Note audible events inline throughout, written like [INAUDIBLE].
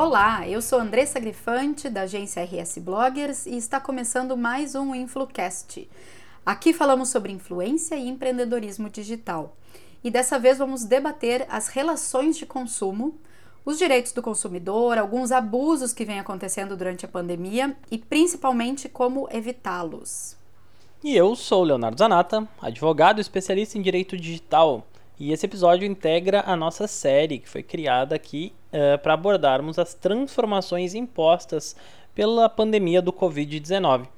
Olá, eu sou Andressa Grifante, da agência RS Bloggers, e está começando mais um InfluCast. Aqui falamos sobre influência e empreendedorismo digital. E dessa vez vamos debater as relações de consumo, os direitos do consumidor, alguns abusos que vêm acontecendo durante a pandemia e principalmente como evitá-los. E eu sou Leonardo Zanata, advogado especialista em direito digital. E esse episódio integra a nossa série que foi criada aqui uh, para abordarmos as transformações impostas pela pandemia do Covid-19.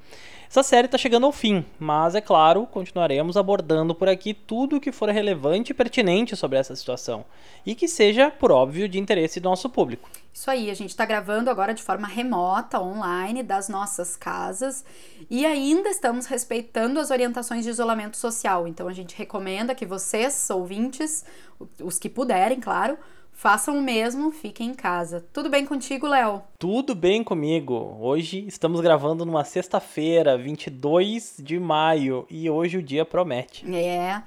Essa série está chegando ao fim, mas é claro, continuaremos abordando por aqui tudo o que for relevante e pertinente sobre essa situação e que seja, por óbvio, de interesse do nosso público. Isso aí, a gente está gravando agora de forma remota, online, das nossas casas e ainda estamos respeitando as orientações de isolamento social. Então a gente recomenda que vocês, ouvintes, os que puderem, claro, Façam o mesmo, fiquem em casa. Tudo bem contigo, Léo? Tudo bem comigo. Hoje estamos gravando numa sexta-feira, 22 de maio, e hoje o dia promete. É.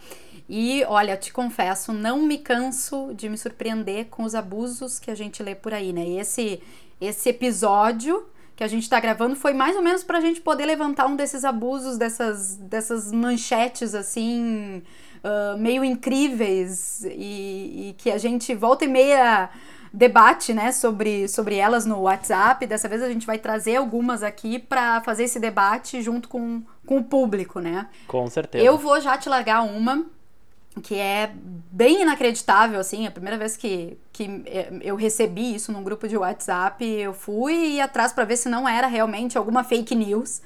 E olha, te confesso, não me canso de me surpreender com os abusos que a gente lê por aí, né? E esse esse episódio que a gente está gravando foi mais ou menos para a gente poder levantar um desses abusos, dessas, dessas manchetes assim uh, meio incríveis e, e, que a gente volta e meia debate né, sobre, sobre elas no WhatsApp. Dessa vez a gente vai trazer algumas aqui para fazer esse debate junto com, com o público, né? Com certeza. Eu vou já te largar uma que é bem inacreditável, assim, a primeira vez que, que eu recebi isso num grupo de WhatsApp, eu fui atrás para ver se não era realmente alguma fake news.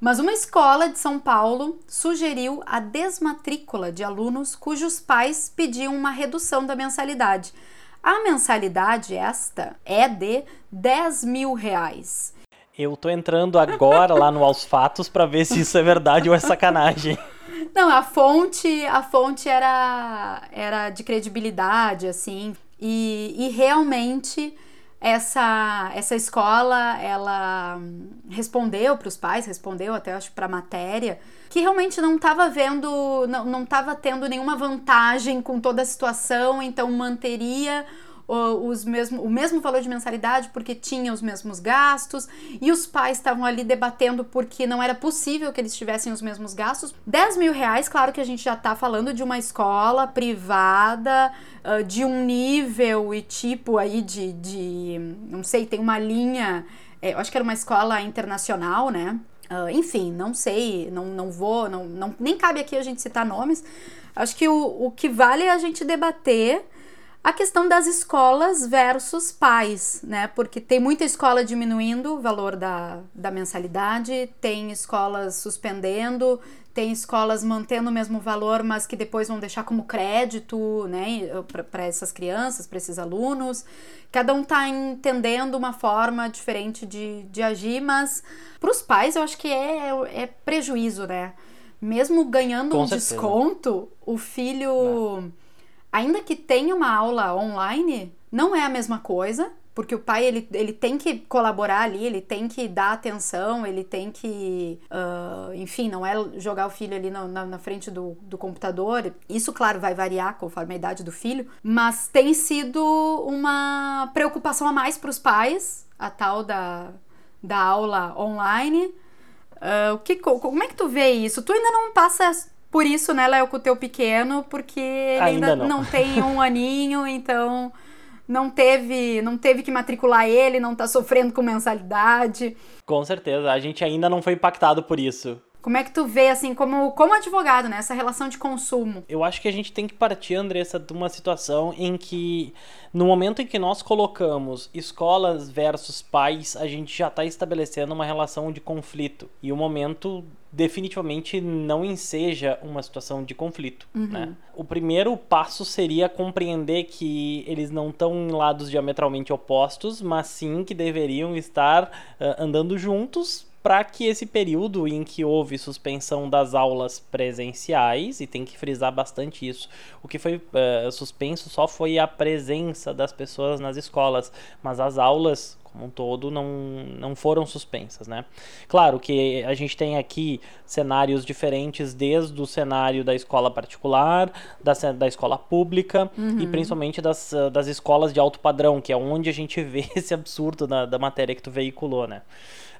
Mas uma escola de São Paulo sugeriu a desmatrícula de alunos cujos pais pediam uma redução da mensalidade. A mensalidade esta é de 10 mil reais. Eu tô entrando agora lá no Aos Fatos para ver se isso é verdade ou é sacanagem. Não, a fonte, a fonte era, era de credibilidade, assim, e, e realmente essa, essa escola ela respondeu para os pais, respondeu até acho para a matéria, que realmente não estava vendo, não estava tendo nenhuma vantagem com toda a situação, então manteria os mesmo, o mesmo valor de mensalidade porque tinha os mesmos gastos e os pais estavam ali debatendo porque não era possível que eles tivessem os mesmos gastos. 10 mil reais, claro que a gente já está falando de uma escola privada, uh, de um nível e tipo aí de, de não sei, tem uma linha, é, eu acho que era uma escola internacional, né? Uh, enfim, não sei, não, não vou, não, não, nem cabe aqui a gente citar nomes. Acho que o, o que vale é a gente debater a questão das escolas versus pais, né? Porque tem muita escola diminuindo o valor da, da mensalidade, tem escolas suspendendo, tem escolas mantendo o mesmo valor, mas que depois vão deixar como crédito, né, para essas crianças, para esses alunos. Cada um está entendendo uma forma diferente de, de agir, mas para os pais eu acho que é, é prejuízo, né? Mesmo ganhando Com um certeza. desconto, o filho. Não ainda que tenha uma aula online, não é a mesma coisa, porque o pai ele, ele tem que colaborar ali, ele tem que dar atenção, ele tem que, uh, enfim, não é jogar o filho ali na, na, na, frente do, do computador. Isso, claro, vai variar conforme a idade do filho, mas tem sido uma preocupação a mais para os pais, a tal da, da aula online. Uh, o que, como é que tu vê isso? Tu ainda não passa por isso, né, Léo, com o teu pequeno, porque ele ainda, ainda não. não tem um [LAUGHS] aninho, então não teve, não teve que matricular ele, não tá sofrendo com mensalidade. Com certeza, a gente ainda não foi impactado por isso. Como é que tu vê, assim, como, como advogado, né, essa relação de consumo? Eu acho que a gente tem que partir, Andressa, de uma situação em que, no momento em que nós colocamos escolas versus pais, a gente já está estabelecendo uma relação de conflito. E o momento definitivamente não enseja uma situação de conflito. Uhum. Né? O primeiro passo seria compreender que eles não estão em lados diametralmente opostos, mas sim que deveriam estar uh, andando juntos para que esse período em que houve suspensão das aulas presenciais, e tem que frisar bastante isso, o que foi uh, suspenso só foi a presença das pessoas nas escolas, mas as aulas como um todo, não, não foram suspensas, né? Claro que a gente tem aqui cenários diferentes desde o cenário da escola particular, da, da escola pública uhum. e principalmente das, das escolas de alto padrão, que é onde a gente [LAUGHS] vê esse absurdo da, da matéria que tu veiculou, né?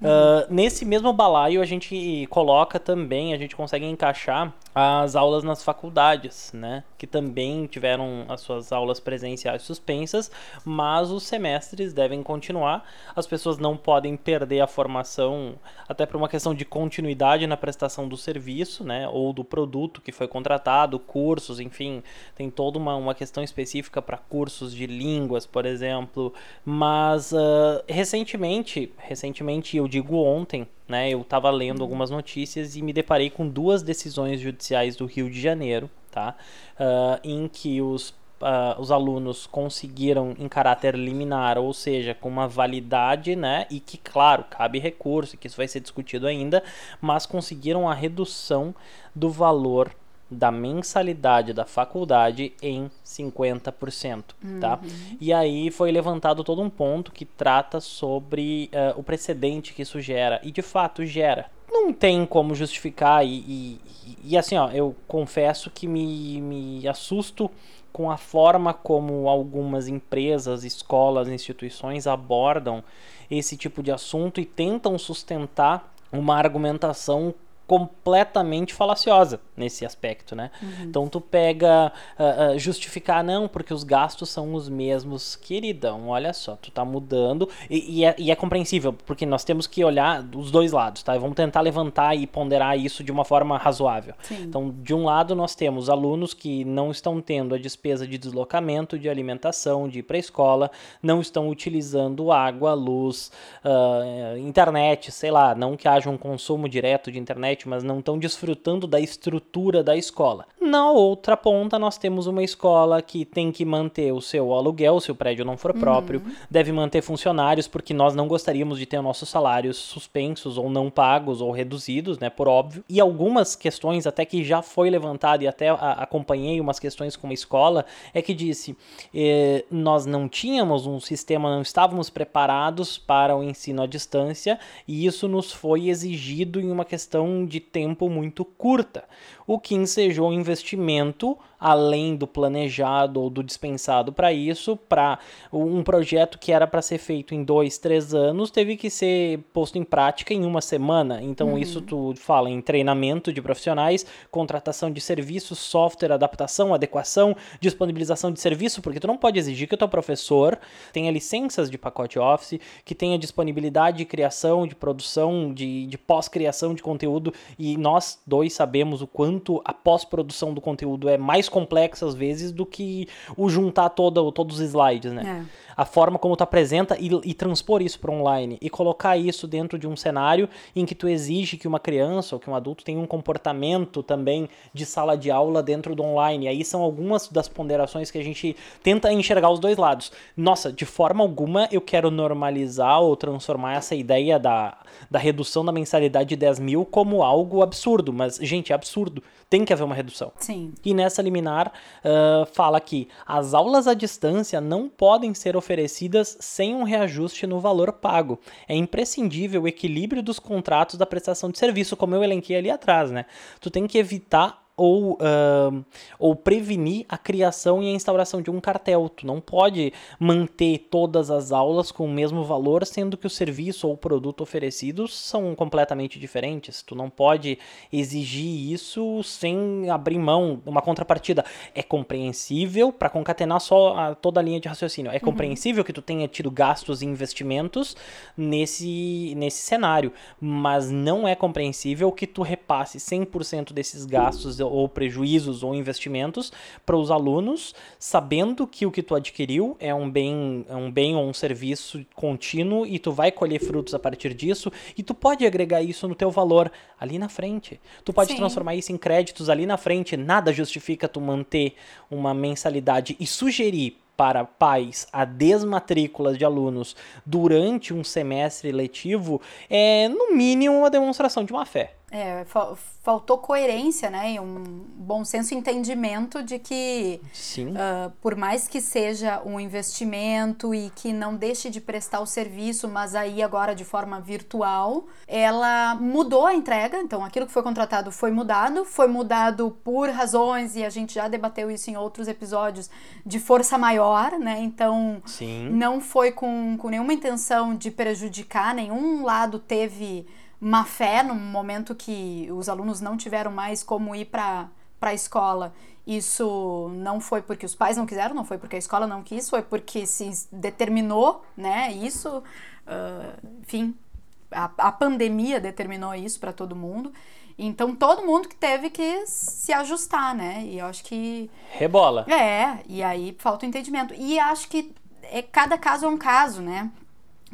Uh, nesse mesmo balaio, a gente coloca também, a gente consegue encaixar as aulas nas faculdades, né? Que também tiveram as suas aulas presenciais suspensas, mas os semestres devem continuar. As pessoas não podem perder a formação, até por uma questão de continuidade na prestação do serviço, né? Ou do produto que foi contratado, cursos, enfim, tem toda uma, uma questão específica para cursos de línguas, por exemplo. Mas uh, recentemente, recentemente eu digo ontem, né? Eu estava lendo algumas notícias e me deparei com duas decisões judiciais do Rio de Janeiro, tá? Uh, em que os Uh, os alunos conseguiram em caráter liminar, ou seja, com uma validade, né? E que, claro, cabe recurso, que isso vai ser discutido ainda, mas conseguiram a redução do valor da mensalidade da faculdade em 50%, uhum. tá? E aí foi levantado todo um ponto que trata sobre uh, o precedente que isso gera, e de fato gera. Não tem como justificar, e, e, e assim, ó, eu confesso que me, me assusto com a forma como algumas empresas, escolas, instituições abordam esse tipo de assunto e tentam sustentar uma argumentação completamente falaciosa nesse aspecto, né? Uhum. Então tu pega uh, uh, justificar não porque os gastos são os mesmos, queridão. Olha só, tu tá mudando e, e, é, e, é, compreensível porque nós temos que olhar dos dois lados, tá? Vamos tentar levantar e ponderar isso de uma forma razoável. Sim. Então, de um lado nós temos alunos que não estão tendo a despesa de deslocamento, de alimentação, de ir para escola, não estão utilizando água, luz, uh, internet, sei lá, não que haja um consumo direto de internet internet, mas não estão desfrutando da estrutura da escola. Na outra ponta, nós temos uma escola que tem que manter o seu aluguel, se o prédio não for próprio, uhum. deve manter funcionários, porque nós não gostaríamos de ter nossos salários suspensos ou não pagos ou reduzidos, né, por óbvio. E algumas questões, até que já foi levantado e até acompanhei umas questões com uma escola, é que disse: eh, nós não tínhamos um sistema, não estávamos preparados para o ensino à distância e isso nos foi exigido em uma questão de tempo muito curta, o que ensejou um investimento além do planejado ou do dispensado para isso, para um projeto que era para ser feito em dois, três anos, teve que ser posto em prática em uma semana. Então, uhum. isso tu fala em treinamento de profissionais, contratação de serviços, software, adaptação, adequação, disponibilização de serviço, porque tu não pode exigir que o teu professor tenha licenças de pacote Office, que tenha disponibilidade de criação, de produção, de, de pós-criação de conteúdo, e nós dois sabemos o quanto a pós-produção do conteúdo é mais complexa às vezes do que o juntar todo, todos os slides, né? É. A forma como tu apresenta e, e transpor isso para online e colocar isso dentro de um cenário em que tu exige que uma criança ou que um adulto tenha um comportamento também de sala de aula dentro do online. E aí são algumas das ponderações que a gente tenta enxergar os dois lados. Nossa, de forma alguma eu quero normalizar ou transformar essa ideia da, da redução da mensalidade de 10 mil como algo absurdo, mas, gente, é absurdo. Tem que haver uma redução. Sim. E nessa liminar uh, fala que as aulas à distância não podem ser oferecidas sem um reajuste no valor pago. É imprescindível o equilíbrio dos contratos da prestação de serviço, como eu elenquei ali atrás, né? Tu tem que evitar ou, uh, ou prevenir a criação e a instauração de um cartel. Tu não pode manter todas as aulas com o mesmo valor, sendo que o serviço ou o produto oferecidos são completamente diferentes. Tu não pode exigir isso sem abrir mão, uma contrapartida. É compreensível, para concatenar só a, toda a linha de raciocínio, é uhum. compreensível que tu tenha tido gastos e investimentos nesse, nesse cenário, mas não é compreensível que tu repasse 100% desses gastos ou prejuízos ou investimentos para os alunos, sabendo que o que tu adquiriu é um bem, é um bem ou um serviço contínuo e tu vai colher frutos a partir disso e tu pode agregar isso no teu valor ali na frente. Tu pode Sim. transformar isso em créditos ali na frente. Nada justifica tu manter uma mensalidade e sugerir para pais a desmatrícula de alunos durante um semestre letivo é, no mínimo, uma demonstração de má fé. É, faltou coerência, né? E um bom senso e entendimento de que, uh, por mais que seja um investimento e que não deixe de prestar o serviço, mas aí agora de forma virtual, ela mudou a entrega. Então, aquilo que foi contratado foi mudado, foi mudado por razões, e a gente já debateu isso em outros episódios, de força maior, né? Então, Sim. não foi com, com nenhuma intenção de prejudicar, nenhum lado teve má fé no momento que os alunos não tiveram mais como ir para a escola. Isso não foi porque os pais não quiseram, não foi porque a escola não quis, foi porque se determinou, né? Isso, uh, enfim, a, a pandemia determinou isso para todo mundo. Então todo mundo que teve que se ajustar, né? E eu acho que. Rebola. É, e aí falta o entendimento. E acho que é, cada caso é um caso, né?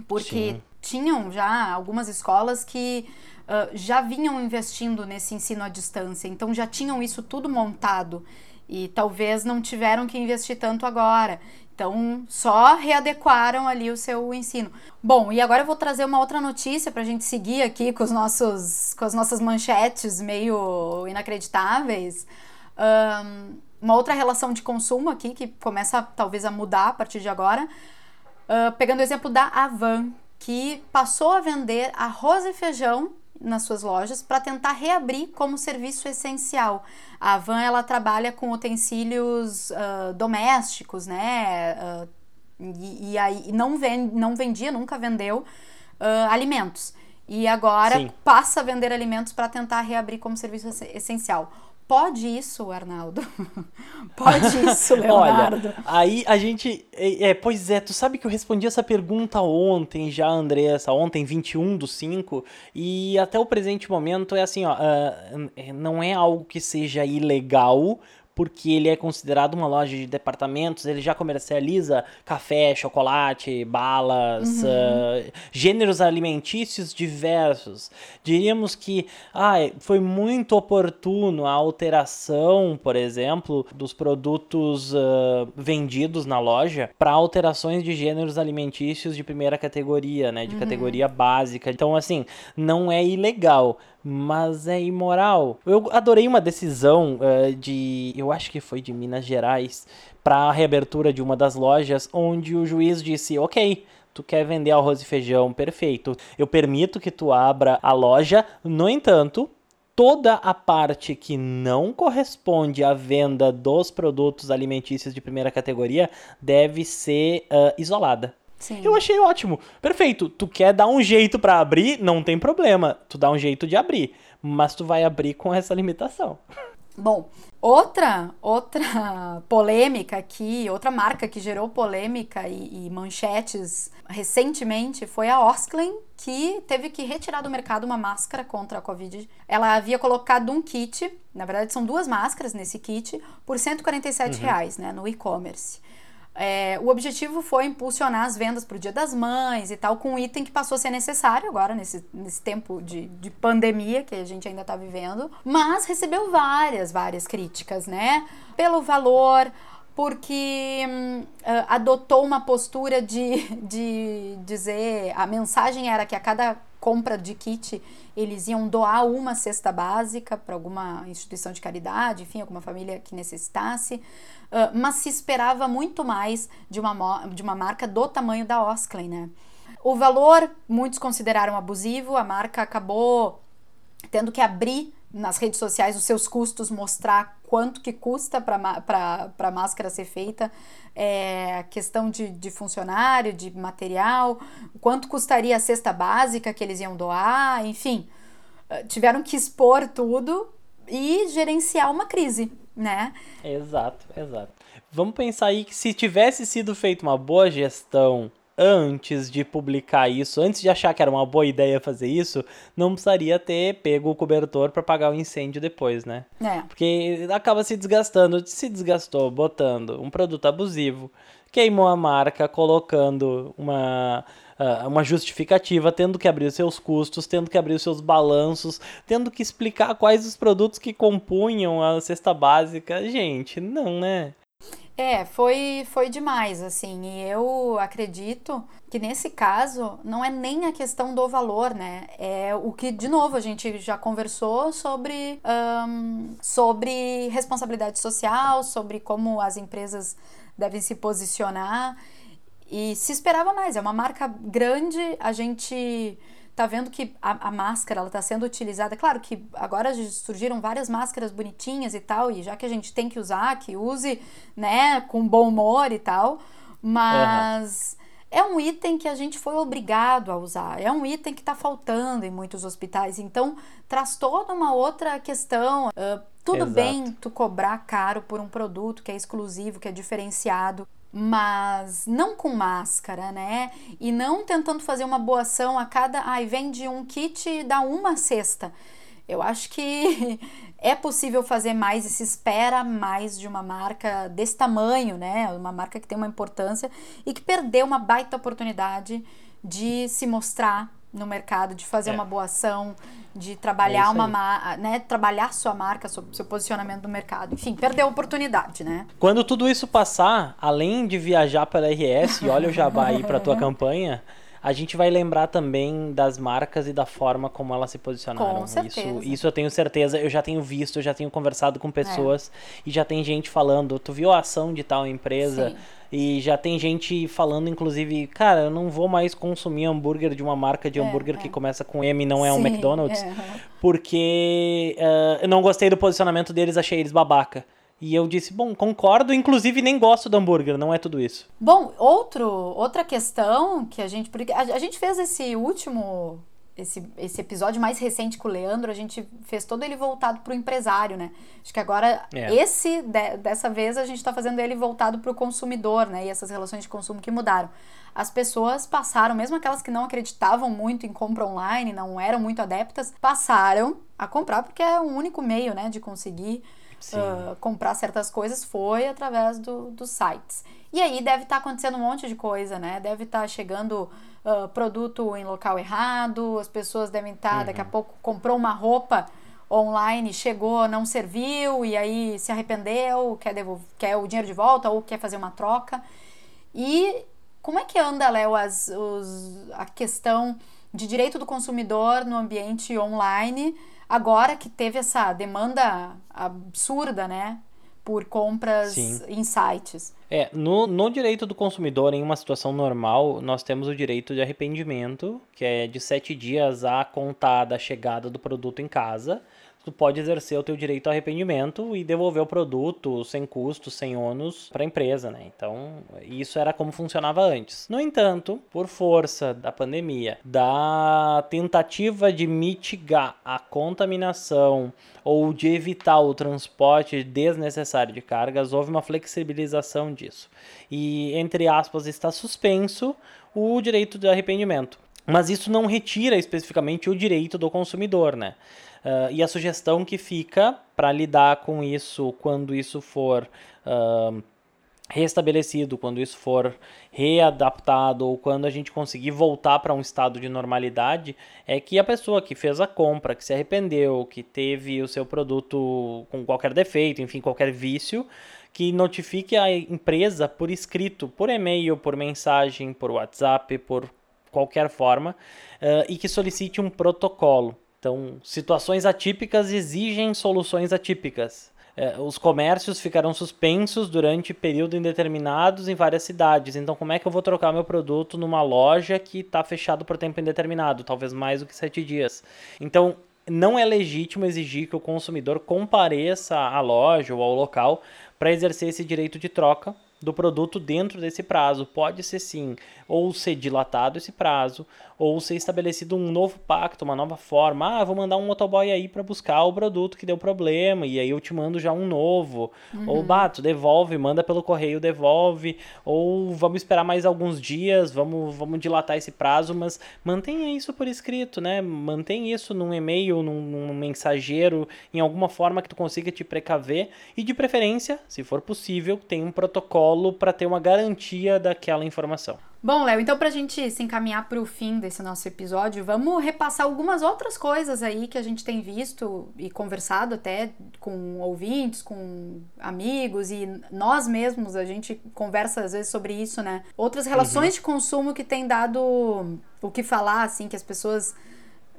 Porque Sim tinham já algumas escolas que uh, já vinham investindo nesse ensino à distância, então já tinham isso tudo montado e talvez não tiveram que investir tanto agora. Então, só readequaram ali o seu ensino. Bom, e agora eu vou trazer uma outra notícia para a gente seguir aqui com, os nossos, com as nossas manchetes meio inacreditáveis. Um, uma outra relação de consumo aqui que começa talvez a mudar a partir de agora. Uh, pegando o exemplo da Avan, que passou a vender arroz e feijão nas suas lojas para tentar reabrir como serviço essencial. A Van ela trabalha com utensílios uh, domésticos, né? Uh, e, e, aí não, vend, não vendia, nunca vendeu uh, alimentos. E agora Sim. passa a vender alimentos para tentar reabrir como serviço essencial. Pode isso, Arnaldo? [LAUGHS] Pode isso, [LAUGHS] Leonardo? Olha, aí a gente. É, é, pois é, tu sabe que eu respondi essa pergunta ontem já, Andressa, ontem, 21 do 5, e até o presente momento é assim, ó, uh, não é algo que seja ilegal, porque ele é considerado uma loja de departamentos, ele já comercializa café, chocolate, balas, uhum. uh, gêneros alimentícios diversos. Diríamos que ah, foi muito oportuno a alteração, por exemplo, dos produtos uh, vendidos na loja para alterações de gêneros alimentícios de primeira categoria, né, de uhum. categoria básica. Então, assim, não é ilegal mas é imoral. Eu adorei uma decisão uh, de, eu acho que foi de Minas Gerais, para a reabertura de uma das lojas, onde o juiz disse: Ok, tu quer vender arroz e feijão, perfeito. Eu permito que tu abra a loja, no entanto. Toda a parte que não corresponde à venda dos produtos alimentícios de primeira categoria deve ser uh, isolada. Sim. Eu achei ótimo. Perfeito. Tu quer dar um jeito para abrir, não tem problema. Tu dá um jeito de abrir, mas tu vai abrir com essa limitação. Bom, outra outra polêmica aqui, outra marca que gerou polêmica e, e manchetes recentemente foi a Osklen, que teve que retirar do mercado uma máscara contra a Covid. Ela havia colocado um kit, na verdade são duas máscaras nesse kit, por 147 uhum. reais, né, no e-commerce. É, o objetivo foi impulsionar as vendas para o Dia das Mães e tal, com um item que passou a ser necessário agora, nesse, nesse tempo de, de pandemia que a gente ainda está vivendo, mas recebeu várias, várias críticas, né? Pelo valor, porque hum, adotou uma postura de, de dizer a mensagem era que a cada compra de kit eles iam doar uma cesta básica para alguma instituição de caridade, enfim, alguma família que necessitasse, uh, mas se esperava muito mais de uma, de uma marca do tamanho da Osklen, né? O valor muitos consideraram abusivo, a marca acabou tendo que abrir nas redes sociais os seus custos, mostrar quanto que custa para a máscara ser feita, é, questão de, de funcionário, de material, quanto custaria a cesta básica que eles iam doar, enfim, eh, tiveram que expor tudo e gerenciar uma crise, né? Exato, exato. Vamos pensar aí que se tivesse sido feita uma boa gestão antes de publicar isso, antes de achar que era uma boa ideia fazer isso, não precisaria ter pego o cobertor para pagar o incêndio depois, né? É. Porque acaba se desgastando, se desgastou botando um produto abusivo, queimou a marca colocando uma uh, uma justificativa, tendo que abrir os seus custos, tendo que abrir os seus balanços, tendo que explicar quais os produtos que compunham a cesta básica. Gente, não, né? É, foi, foi demais, assim, e eu acredito que nesse caso não é nem a questão do valor, né? É o que, de novo, a gente já conversou sobre, um, sobre responsabilidade social, sobre como as empresas devem se posicionar. E se esperava mais, é uma marca grande, a gente tá vendo que a, a máscara ela tá sendo utilizada. Claro que agora surgiram várias máscaras bonitinhas e tal, e já que a gente tem que usar, que use, né, com bom humor e tal, mas uhum. é um item que a gente foi obrigado a usar, é um item que está faltando em muitos hospitais, então traz toda uma outra questão. Uh, tudo Exato. bem tu cobrar caro por um produto que é exclusivo, que é diferenciado, mas não com máscara, né? E não tentando fazer uma boa ação a cada. Ai, vende um kit e dá uma cesta. Eu acho que [LAUGHS] é possível fazer mais e se espera mais de uma marca desse tamanho, né? Uma marca que tem uma importância e que perdeu uma baita oportunidade de se mostrar no mercado, de fazer é. uma boa ação, de trabalhar é uma né, trabalhar sua marca, seu, seu, posicionamento no mercado. Enfim, perdeu a oportunidade, né? Quando tudo isso passar, além de viajar pela RS, e olha o jabá aí para tua [LAUGHS] campanha, a gente vai lembrar também das marcas e da forma como elas se posicionaram. Com certeza. Isso, isso eu tenho certeza, eu já tenho visto, eu já tenho conversado com pessoas é. e já tem gente falando, tu viu a ação de tal empresa? Sim. E já tem gente falando, inclusive, cara, eu não vou mais consumir hambúrguer de uma marca de é, hambúrguer é. que começa com M e não é Sim, um McDonald's, é. porque uh, eu não gostei do posicionamento deles, achei eles babaca. E eu disse, bom, concordo, inclusive nem gosto do hambúrguer, não é tudo isso. Bom, outro, outra questão que a gente. Porque a, a gente fez esse último. Esse, esse episódio mais recente com o Leandro, a gente fez todo ele voltado para o empresário, né? Acho que agora, é. esse, de, dessa vez, a gente está fazendo ele voltado para o consumidor, né? E essas relações de consumo que mudaram. As pessoas passaram, mesmo aquelas que não acreditavam muito em compra online, não eram muito adeptas, passaram a comprar porque é o único meio, né, de conseguir uh, comprar certas coisas foi através do, dos sites. E aí deve estar tá acontecendo um monte de coisa, né? Deve estar tá chegando uh, produto em local errado, as pessoas devem estar, tá, uhum. daqui a pouco, comprou uma roupa online, chegou, não serviu, e aí se arrependeu, quer, devolver, quer o dinheiro de volta ou quer fazer uma troca. E como é que anda, Léo, as, os, a questão de direito do consumidor no ambiente online? Agora que teve essa demanda absurda, né? Por compras Sim. em sites. É, no, no direito do consumidor, em uma situação normal, nós temos o direito de arrependimento, que é de sete dias a contar da chegada do produto em casa tu pode exercer o teu direito ao arrependimento e devolver o produto sem custo, sem ônus para a empresa, né? Então, isso era como funcionava antes. No entanto, por força da pandemia, da tentativa de mitigar a contaminação ou de evitar o transporte desnecessário de cargas, houve uma flexibilização disso. E, entre aspas, está suspenso o direito de arrependimento. Mas isso não retira especificamente o direito do consumidor, né? Uh, e a sugestão que fica para lidar com isso quando isso for uh, restabelecido, quando isso for readaptado ou quando a gente conseguir voltar para um estado de normalidade, é que a pessoa que fez a compra, que se arrependeu, que teve o seu produto com qualquer defeito, enfim, qualquer vício, que notifique a empresa por escrito, por e-mail, por mensagem, por WhatsApp, por qualquer forma, uh, e que solicite um protocolo. Então, situações atípicas exigem soluções atípicas. É, os comércios ficarão suspensos durante período indeterminados em várias cidades. Então, como é que eu vou trocar meu produto numa loja que está fechado por tempo indeterminado, talvez mais do que sete dias? Então, não é legítimo exigir que o consumidor compareça à loja ou ao local para exercer esse direito de troca do produto dentro desse prazo. Pode ser sim, ou ser dilatado esse prazo, ou ser estabelecido um novo pacto, uma nova forma. Ah, vou mandar um motoboy aí para buscar o produto que deu problema, e aí eu te mando já um novo. Uhum. Ou bato, devolve, manda pelo correio, devolve. Ou vamos esperar mais alguns dias, vamos, vamos dilatar esse prazo, mas mantenha isso por escrito, né? Mantenha isso num e-mail, num, num mensageiro, em alguma forma que tu consiga te precaver. E de preferência, se for possível, tem um protocolo protocolo para ter uma garantia daquela informação. Bom, Léo, então para a gente se encaminhar para o fim desse nosso episódio, vamos repassar algumas outras coisas aí que a gente tem visto e conversado até com ouvintes, com amigos e nós mesmos, a gente conversa às vezes sobre isso, né? Outras relações uhum. de consumo que tem dado o que falar, assim, que as pessoas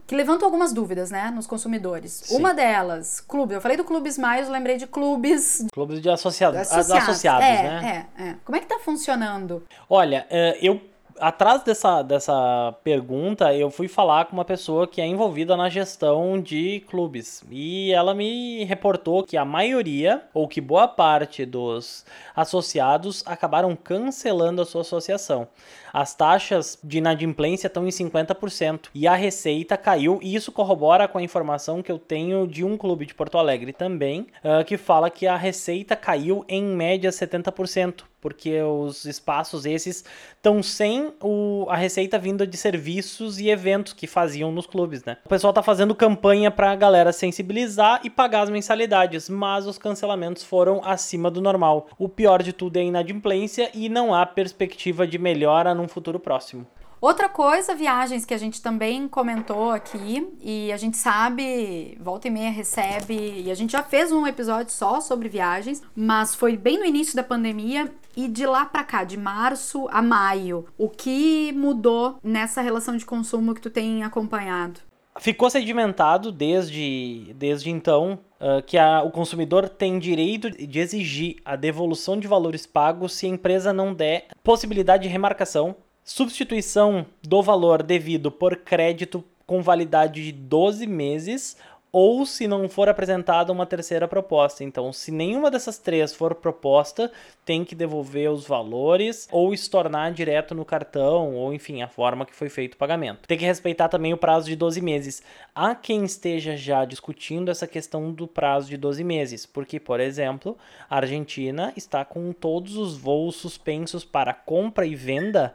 que levantam algumas dúvidas, né, nos consumidores. Sim. Uma delas, clubes. Eu falei do Clubes Mais, eu lembrei de clubes. Clubes de associados, associados, associados é, né? É, é. Como é que tá funcionando? Olha, é, eu atrás dessa, dessa pergunta, eu fui falar com uma pessoa que é envolvida na gestão de clubes. E ela me reportou que a maioria, ou que boa parte dos associados, acabaram cancelando a sua associação. As taxas de inadimplência estão em 50% e a receita caiu. E isso corrobora com a informação que eu tenho de um clube de Porto Alegre também, uh, que fala que a receita caiu em média 70% porque os espaços esses estão sem o, a receita vinda de serviços e eventos que faziam nos clubes, né? O pessoal tá fazendo campanha para a galera sensibilizar e pagar as mensalidades, mas os cancelamentos foram acima do normal. O pior de tudo é a inadimplência e não há perspectiva de melhora num futuro próximo. Outra coisa, viagens que a gente também comentou aqui e a gente sabe, volta e meia recebe, e a gente já fez um episódio só sobre viagens, mas foi bem no início da pandemia e de lá para cá, de março a maio, o que mudou nessa relação de consumo que tu tem acompanhado? Ficou sedimentado desde, desde então uh, que a, o consumidor tem direito de exigir a devolução de valores pagos se a empresa não der possibilidade de remarcação substituição do valor devido por crédito com validade de 12 meses ou se não for apresentada uma terceira proposta. Então, se nenhuma dessas três for proposta, tem que devolver os valores ou estornar direto no cartão, ou enfim, a forma que foi feito o pagamento. Tem que respeitar também o prazo de 12 meses. Há quem esteja já discutindo essa questão do prazo de 12 meses, porque, por exemplo, a Argentina está com todos os voos suspensos para compra e venda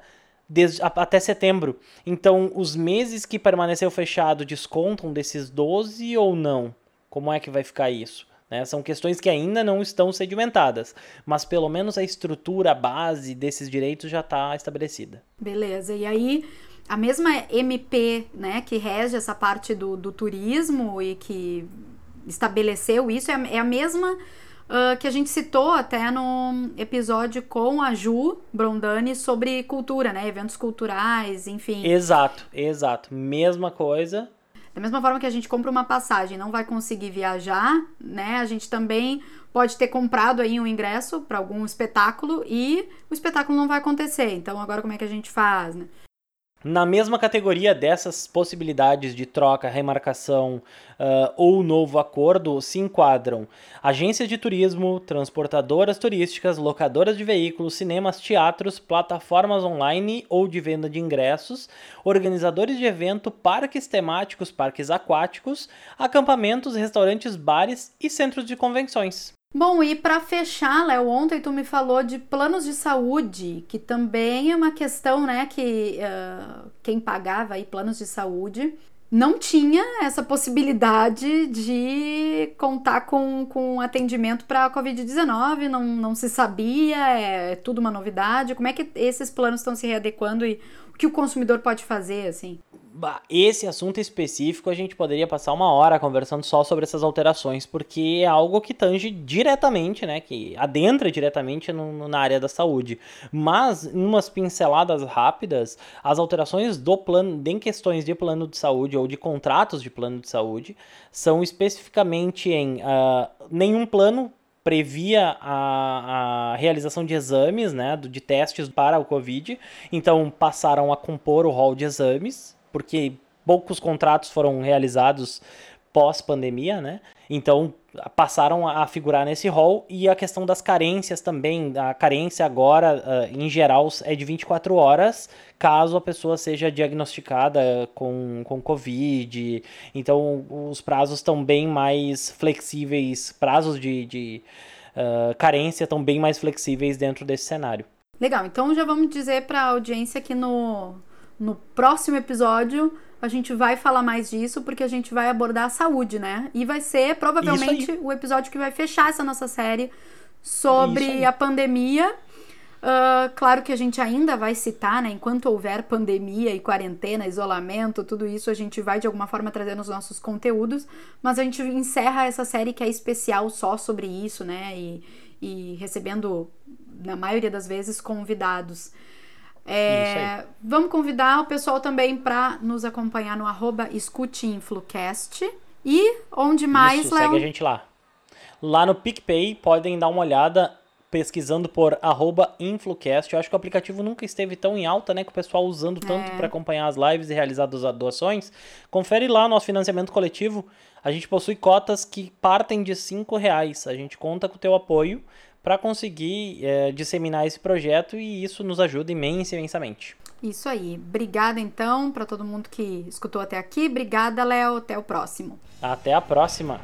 desde, até setembro. Então, os meses que permaneceu fechado descontam desses 12 ou não? Como é que vai ficar isso? Né? São questões que ainda não estão sedimentadas, mas pelo menos a estrutura, a base desses direitos já está estabelecida. Beleza, e aí a mesma MP né, que rege essa parte do, do turismo e que estabeleceu isso é, é a mesma uh, que a gente citou até no episódio com a Ju Brondani sobre cultura, né? Eventos culturais, enfim. Exato, exato. Mesma coisa. Da mesma forma que a gente compra uma passagem não vai conseguir viajar, né? A gente também pode ter comprado aí um ingresso para algum espetáculo e o espetáculo não vai acontecer. Então agora como é que a gente faz, né? Na mesma categoria dessas possibilidades de troca, remarcação uh, ou novo acordo se enquadram agências de turismo, transportadoras turísticas, locadoras de veículos, cinemas, teatros, plataformas online ou de venda de ingressos, organizadores de evento, parques temáticos, parques aquáticos, acampamentos, restaurantes, bares e centros de convenções. Bom, e para fechar, Léo, ontem tu me falou de planos de saúde, que também é uma questão, né, que uh, quem pagava aí planos de saúde não tinha essa possibilidade de contar com, com atendimento para a Covid-19, não, não se sabia, é, é tudo uma novidade. Como é que esses planos estão se readequando e o que o consumidor pode fazer, assim? Esse assunto específico a gente poderia passar uma hora conversando só sobre essas alterações, porque é algo que tange diretamente, né, que adentra diretamente no, na área da saúde. Mas, em umas pinceladas rápidas, as alterações do plano, em questões de plano de saúde ou de contratos de plano de saúde, são especificamente em uh, nenhum plano previa a, a, realização de exames, né, de testes para o Covid, então passaram a compor o rol de exames, porque poucos contratos foram realizados pós-pandemia, né? Então passaram a figurar nesse rol e a questão das carências também. A carência agora, uh, em geral, é de 24 horas, caso a pessoa seja diagnosticada com, com Covid. Então os prazos estão bem mais flexíveis, prazos de, de uh, carência estão bem mais flexíveis dentro desse cenário. Legal, então já vamos dizer para a audiência que no no próximo episódio a gente vai falar mais disso porque a gente vai abordar a saúde, né? E vai ser provavelmente o episódio que vai fechar essa nossa série sobre a pandemia. Uh, claro que a gente ainda vai citar, né? Enquanto houver pandemia e quarentena, isolamento, tudo isso, a gente vai de alguma forma trazer nos nossos conteúdos, mas a gente encerra essa série que é especial só sobre isso, né? E, e recebendo, na maioria das vezes, convidados. É, vamos convidar o pessoal também para nos acompanhar no arroba escuteinflucast. E onde mais, Isso, segue a gente lá. Lá no PicPay, podem dar uma olhada pesquisando por arroba Influcast. Eu acho que o aplicativo nunca esteve tão em alta, né? Com o pessoal usando tanto é. para acompanhar as lives e realizar doações. Confere lá nosso financiamento coletivo. A gente possui cotas que partem de cinco reais. A gente conta com o teu apoio para conseguir é, disseminar esse projeto e isso nos ajuda imensamente. Isso aí. Obrigada então para todo mundo que escutou até aqui. Obrigada, Léo. Até o próximo. Até a próxima.